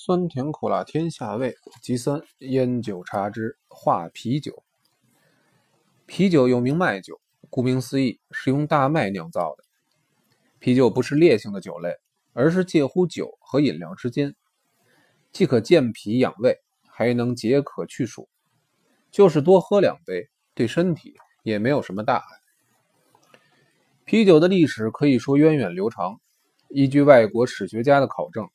酸甜苦辣天下味，其三烟酒茶之化啤酒。啤酒又名麦酒，顾名思义是用大麦酿造的。啤酒不是烈性的酒类，而是介乎酒和饮料之间，既可健脾养胃，还能解渴去暑。就是多喝两杯，对身体也没有什么大碍。啤酒的历史可以说源远流长，依据外国史学家的考证。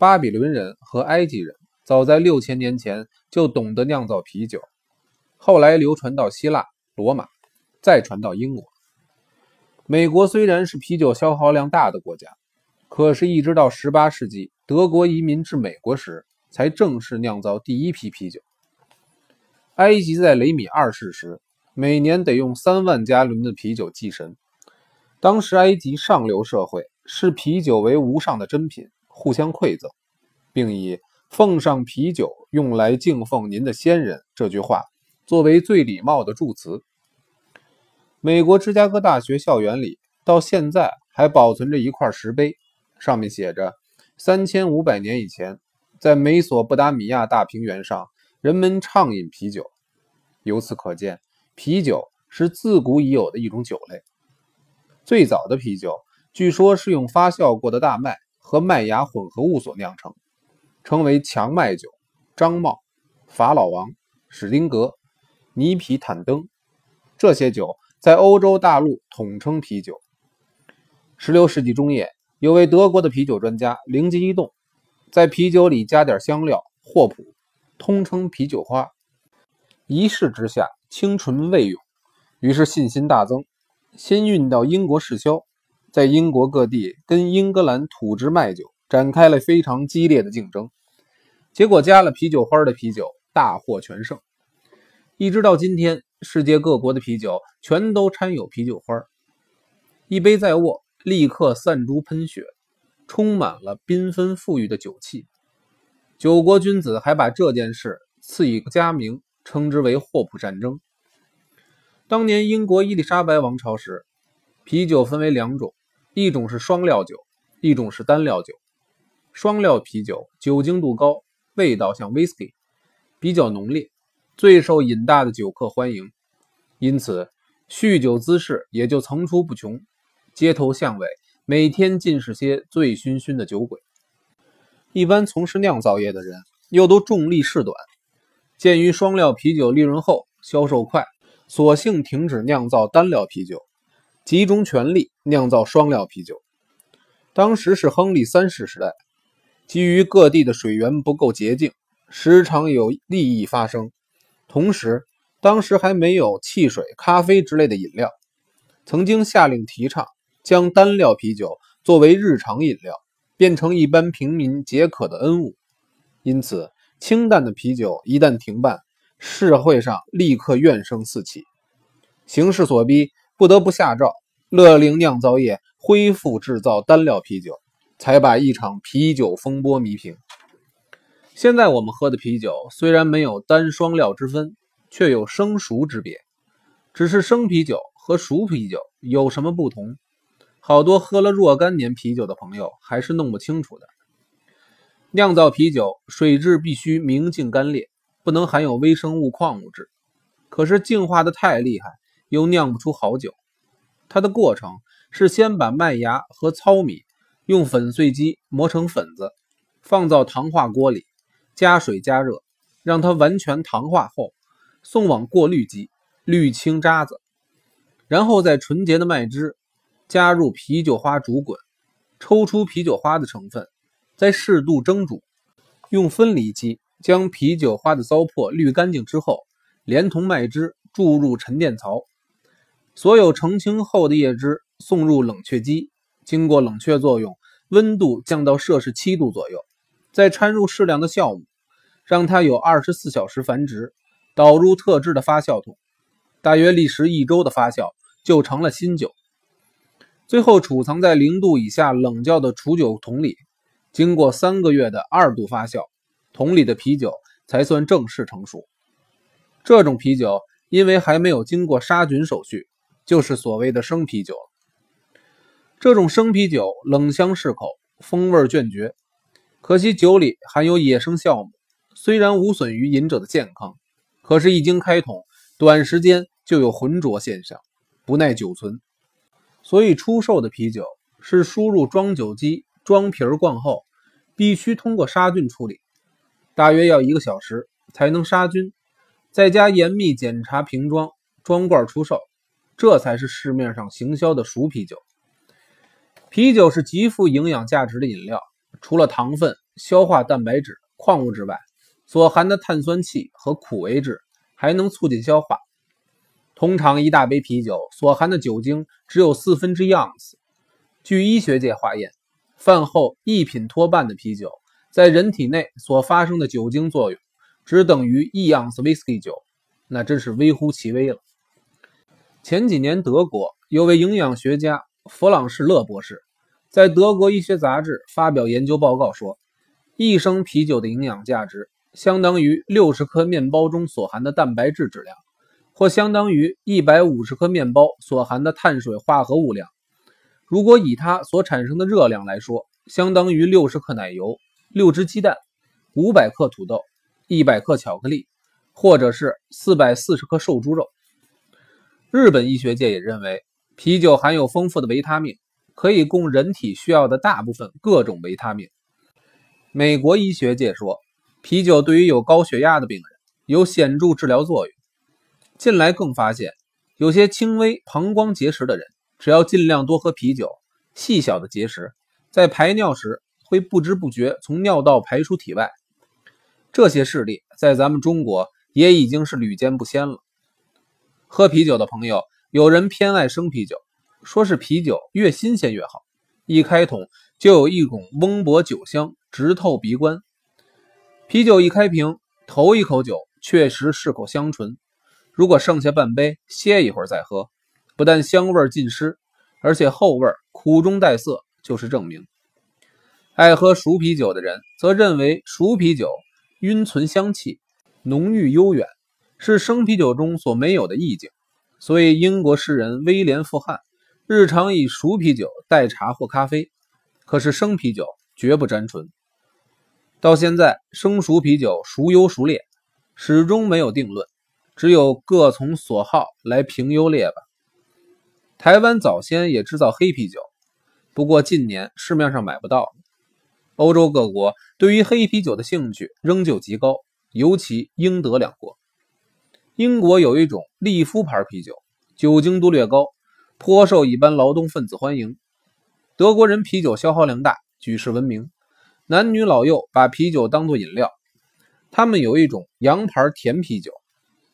巴比伦人和埃及人早在六千年前就懂得酿造啤酒，后来流传到希腊、罗马，再传到英国。美国虽然是啤酒消耗量大的国家，可是，一直到十八世纪德国移民至美国时，才正式酿造第一批啤酒。埃及在雷米二世时，每年得用三万加仑的啤酒祭神。当时埃及上流社会视啤酒为无上的珍品。互相馈赠，并以“奉上啤酒，用来敬奉您的先人”这句话作为最礼貌的祝词。美国芝加哥大学校园里到现在还保存着一块石碑，上面写着：“三千五百年以前，在美索不达米亚大平原上，人们畅饮啤酒。”由此可见，啤酒是自古已有的一种酒类。最早的啤酒据说是用发酵过的大麦。和麦芽混合物所酿成，称为强麦酒。张茂、法老王、史丁格、尼皮坦登这些酒在欧洲大陆统称啤酒。16世纪中叶，有位德国的啤酒专家灵机一动，在啤酒里加点香料霍普，通称啤酒花。一试之下，清纯味涌，于是信心大增，先运到英国试销。在英国各地跟英格兰土制麦酒展开了非常激烈的竞争，结果加了啤酒花的啤酒大获全胜。一直到今天，世界各国的啤酒全都掺有啤酒花，一杯在握，立刻散珠喷血，充满了缤纷馥郁的酒气。九国君子还把这件事赐以佳名，称之为霍普战争。当年英国伊丽莎白王朝时，啤酒分为两种。一种是双料酒，一种是单料酒。双料啤酒酒精度高，味道像 whisky，比较浓烈，最受瘾大的酒客欢迎。因此，酗酒滋事也就层出不穷。街头巷尾，每天尽是些醉醺醺的酒鬼。一般从事酿造业的人又都重利事短，鉴于双料啤酒利润厚、销售快，索性停止酿造单料啤酒。集中全力酿造双料啤酒。当时是亨利三世时代，基于各地的水源不够洁净，时常有利益发生。同时，当时还没有汽水、咖啡之类的饮料，曾经下令提倡将单料啤酒作为日常饮料，变成一般平民解渴的恩物。因此，清淡的啤酒一旦停办，社会上立刻怨声四起。形势所逼。不得不下诏，勒令酿造业恢复制造单料啤酒，才把一场啤酒风波弥平。现在我们喝的啤酒虽然没有单双料之分，却有生熟之别。只是生啤酒和熟啤酒有什么不同？好多喝了若干年啤酒的朋友还是弄不清楚的。酿造啤酒，水质必须明净干裂，不能含有微生物矿物质。可是净化的太厉害。又酿不出好酒，它的过程是先把麦芽和糙米用粉碎机磨成粉子，放到糖化锅里，加水加热，让它完全糖化后，送往过滤机滤清渣子，然后在纯洁的麦汁加入啤酒花煮滚，抽出啤酒花的成分，再适度蒸煮，用分离机将啤酒花的糟粕滤干净之后，连同麦汁注入沉淀槽。所有澄清后的叶汁送入冷却机，经过冷却作用，温度降到摄氏七度左右，再掺入适量的酵母，让它有二十四小时繁殖，导入特制的发酵桶，大约历时一周的发酵就成了新酒。最后储藏在零度以下冷窖的储酒桶里，经过三个月的二度发酵，桶里的啤酒才算正式成熟。这种啤酒因为还没有经过杀菌手续。就是所谓的生啤酒了，这种生啤酒冷香适口，风味隽绝，可可惜酒里含有野生酵母，虽然无损于饮者的健康，可是，一经开桶，短时间就有浑浊现象，不耐久存。所以，出售的啤酒是输入装酒机，装瓶灌后，必须通过杀菌处理，大约要一个小时才能杀菌，再加严密检查瓶装，装罐出售，这才是市面上行销的熟啤酒。啤酒是极富营养价值的饮料，除了糖分、消化蛋白质、矿物质外，所含的碳酸气和苦味质还能促进消化。通常一大杯啤酒所含的酒精只有四分之一盎司。据医学界化验，饭后一品脱半的啤酒，在人体内所发生的酒精作用，只等于一盎司威士忌酒，那真是微乎其微了。前几年，德国有位营养学家。弗朗士勒博士在德国医学杂志发表研究报告说，一升啤酒的营养价值相当于六十颗面包中所含的蛋白质质量，或相当于一百五十颗面包所含的碳水化合物量。如果以它所产生的热量来说，相当于六十克奶油、六只鸡蛋、五百克土豆、一百克巧克力，或者是四百四十克瘦猪肉。日本医学界也认为。啤酒含有丰富的维他命，可以供人体需要的大部分各种维他命。美国医学界说，啤酒对于有高血压的病人有显著治疗作用。近来更发现，有些轻微膀胱结石的人，只要尽量多喝啤酒，细小的结石在排尿时会不知不觉从尿道排出体外。这些事例在咱们中国也已经是屡见不鲜了。喝啤酒的朋友。有人偏爱生啤酒，说是啤酒越新鲜越好，一开桶就有一股翁薄酒香直透鼻关。啤酒一开瓶，头一口酒确实是口香醇，如果剩下半杯歇一会儿再喝，不但香味尽失，而且后味苦中带涩，就是证明。爱喝熟啤酒的人则认为熟啤酒晕存香气，浓郁悠远，是生啤酒中所没有的意境。所以，英国诗人威廉·富汉日常以熟啤酒代茶或咖啡，可是生啤酒绝不沾唇。到现在，生熟啤酒孰优孰劣，始终没有定论，只有各从所好来评优劣吧。台湾早先也制造黑啤酒，不过近年市面上买不到。欧洲各国对于黑啤酒的兴趣仍旧极高，尤其英德两国。英国有一种利夫牌啤酒，酒精度略高，颇受一般劳动分子欢迎。德国人啤酒消耗量大，举世闻名，男女老幼把啤酒当作饮料。他们有一种洋牌甜啤酒，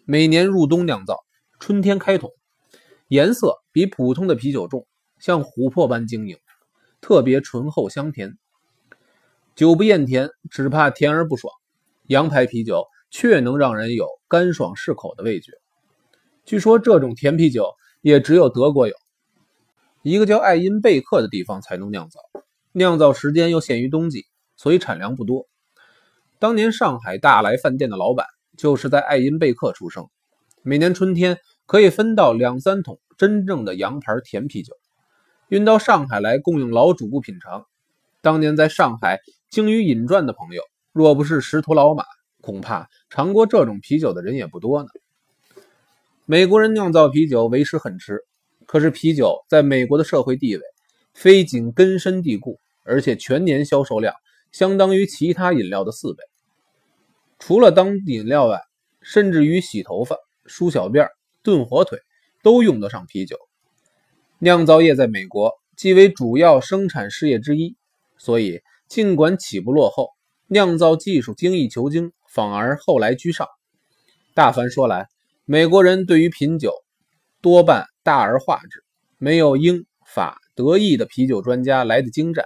每年入冬酿造，春天开桶，颜色比普通的啤酒重，像琥珀般晶莹，特别醇厚香甜。酒不厌甜，只怕甜而不爽。洋牌啤酒。却能让人有干爽适口的味觉。据说这种甜啤酒也只有德国有，一个叫爱因贝克的地方才能酿造，酿造时间又限于冬季，所以产量不多。当年上海大来饭店的老板就是在爱因贝克出生，每年春天可以分到两三桶真正的洋牌甜啤酒，运到上海来供应老主顾品尝。当年在上海精于饮馔的朋友，若不是识途老马。恐怕尝过这种啤酒的人也不多呢。美国人酿造啤酒为时很迟，可是啤酒在美国的社会地位非仅根深蒂固，而且全年销售量相当于其他饮料的四倍。除了当饮料外，甚至于洗头发、梳小辫、炖火腿都用得上啤酒。酿造业在美国既为主要生产事业之一，所以尽管起步落后，酿造技术精益求精。反而后来居上。大凡说来，美国人对于品酒多半大而化之，没有英法德意的啤酒专家来的精湛。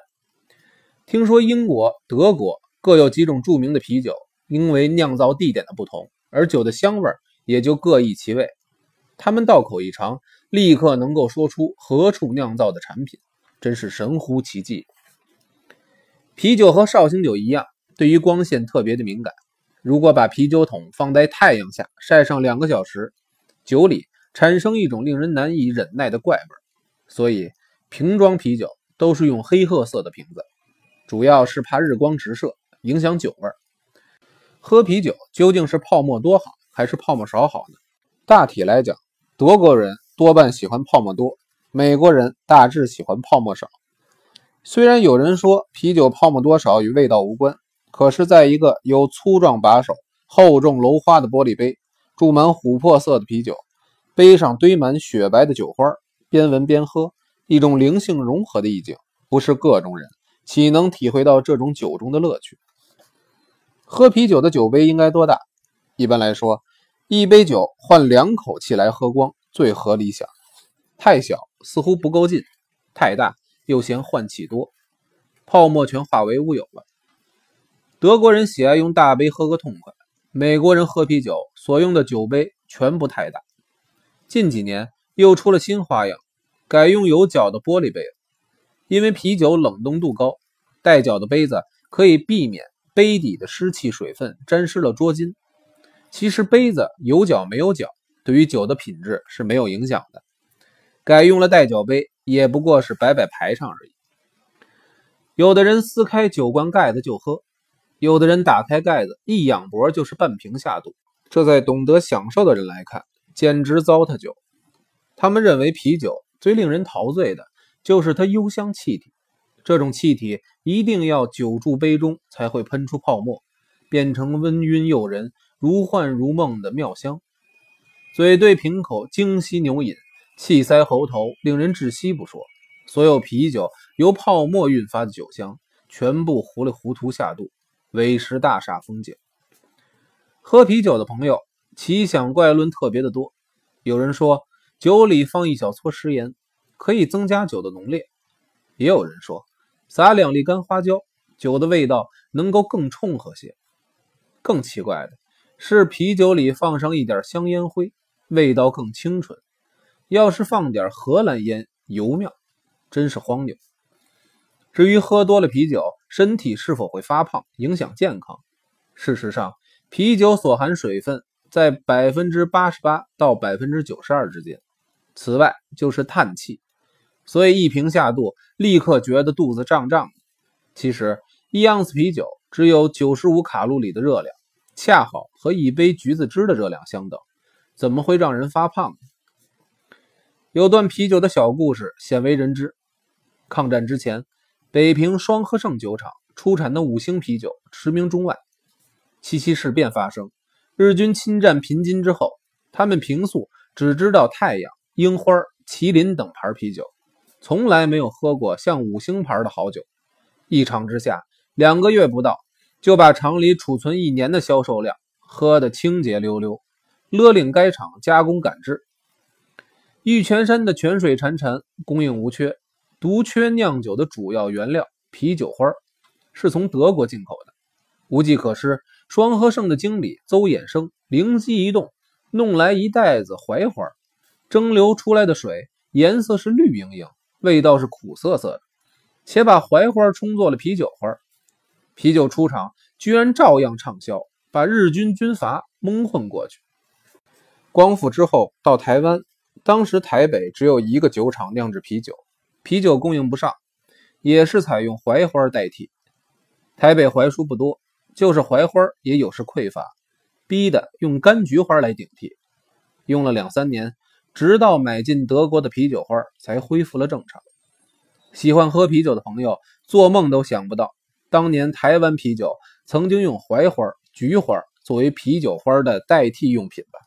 听说英国、德国各有几种著名的啤酒，因为酿造地点的不同，而酒的香味也就各异其味。他们道口一尝，立刻能够说出何处酿造的产品，真是神乎其技。啤酒和绍兴酒一样，对于光线特别的敏感。如果把啤酒桶放在太阳下晒上两个小时，酒里产生一种令人难以忍耐的怪味。所以瓶装啤酒都是用黑褐色的瓶子，主要是怕日光直射，影响酒味。喝啤酒究竟是泡沫多好还是泡沫少好呢？大体来讲，德国人多半喜欢泡沫多，美国人大致喜欢泡沫少。虽然有人说啤酒泡沫多少与味道无关，可是在一个有粗壮把手、厚重镂花的玻璃杯，注满琥珀色的啤酒，杯上堆满雪白的酒花，边闻边喝，一种灵性融合的意境，不是各种人岂能体会到这种酒中的乐趣？喝啤酒的酒杯应该多大？一般来说，一杯酒换两口气来喝光最合理想。太小似乎不够劲，太大。又嫌换气多，泡沫全化为乌有了。德国人喜爱用大杯喝个痛快，美国人喝啤酒所用的酒杯全不太大。近几年又出了新花样，改用有角的玻璃杯了。因为啤酒冷冻度高，带角的杯子可以避免杯底的湿气水分沾湿了桌巾。其实杯子有角没有角，对于酒的品质是没有影响的。改用了带角杯。也不过是摆摆排场而已。有的人撕开酒罐盖子就喝，有的人打开盖子一仰脖就是半瓶下肚。这在懂得享受的人来看，简直糟蹋酒。他们认为啤酒最令人陶醉的就是它幽香气体，这种气体一定要久住杯中才会喷出泡沫，变成温晕诱人、如幻如梦的妙香。嘴对瓶口，精吸牛饮。气塞喉头，令人窒息不说。所有啤酒由泡沫运发的酒香，全部糊里糊涂下肚，委实大煞风景。喝啤酒的朋友奇想怪论特别的多。有人说酒里放一小撮食盐，可以增加酒的浓烈；也有人说撒两粒干花椒，酒的味道能够更冲和些。更奇怪的是，啤酒里放上一点香烟灰，味道更清纯。要是放点荷兰烟，尤妙，真是荒谬。至于喝多了啤酒，身体是否会发胖，影响健康？事实上，啤酒所含水分在百分之八十八到百分之九十二之间。此外就是碳气，所以一瓶下肚，立刻觉得肚子胀胀的。其实一盎司啤酒只有九十五卡路里的热量，恰好和一杯橘子汁的热量相等，怎么会让人发胖呢？有段啤酒的小故事鲜为人知。抗战之前，北平双和盛酒厂出产的五星啤酒驰名中外。七七事变发生，日军侵占平津之后，他们平素只知道太阳、樱花、麒麟等牌啤酒，从来没有喝过像五星牌的好酒。一场之下，两个月不到，就把厂里储存一年的销售量喝得清洁溜溜，勒令该厂加工赶制。玉泉山的泉水潺潺，供应无缺，独缺酿酒的主要原料啤酒花，是从德国进口的。无计可施，双和盛的经理邹衍生灵机一动，弄来一袋子槐花，蒸馏出来的水颜色是绿莹莹，味道是苦涩涩的，且把槐花充作了啤酒花。啤酒出厂居然照样畅销，把日军军阀蒙混过去。光复之后到台湾。当时台北只有一个酒厂酿制啤酒，啤酒供应不上，也是采用槐花代替。台北槐树不多，就是槐花也有时匮乏，逼得用柑橘花来顶替。用了两三年，直到买进德国的啤酒花才恢复了正常。喜欢喝啤酒的朋友做梦都想不到，当年台湾啤酒曾经用槐花、菊花作为啤酒花的代替用品吧。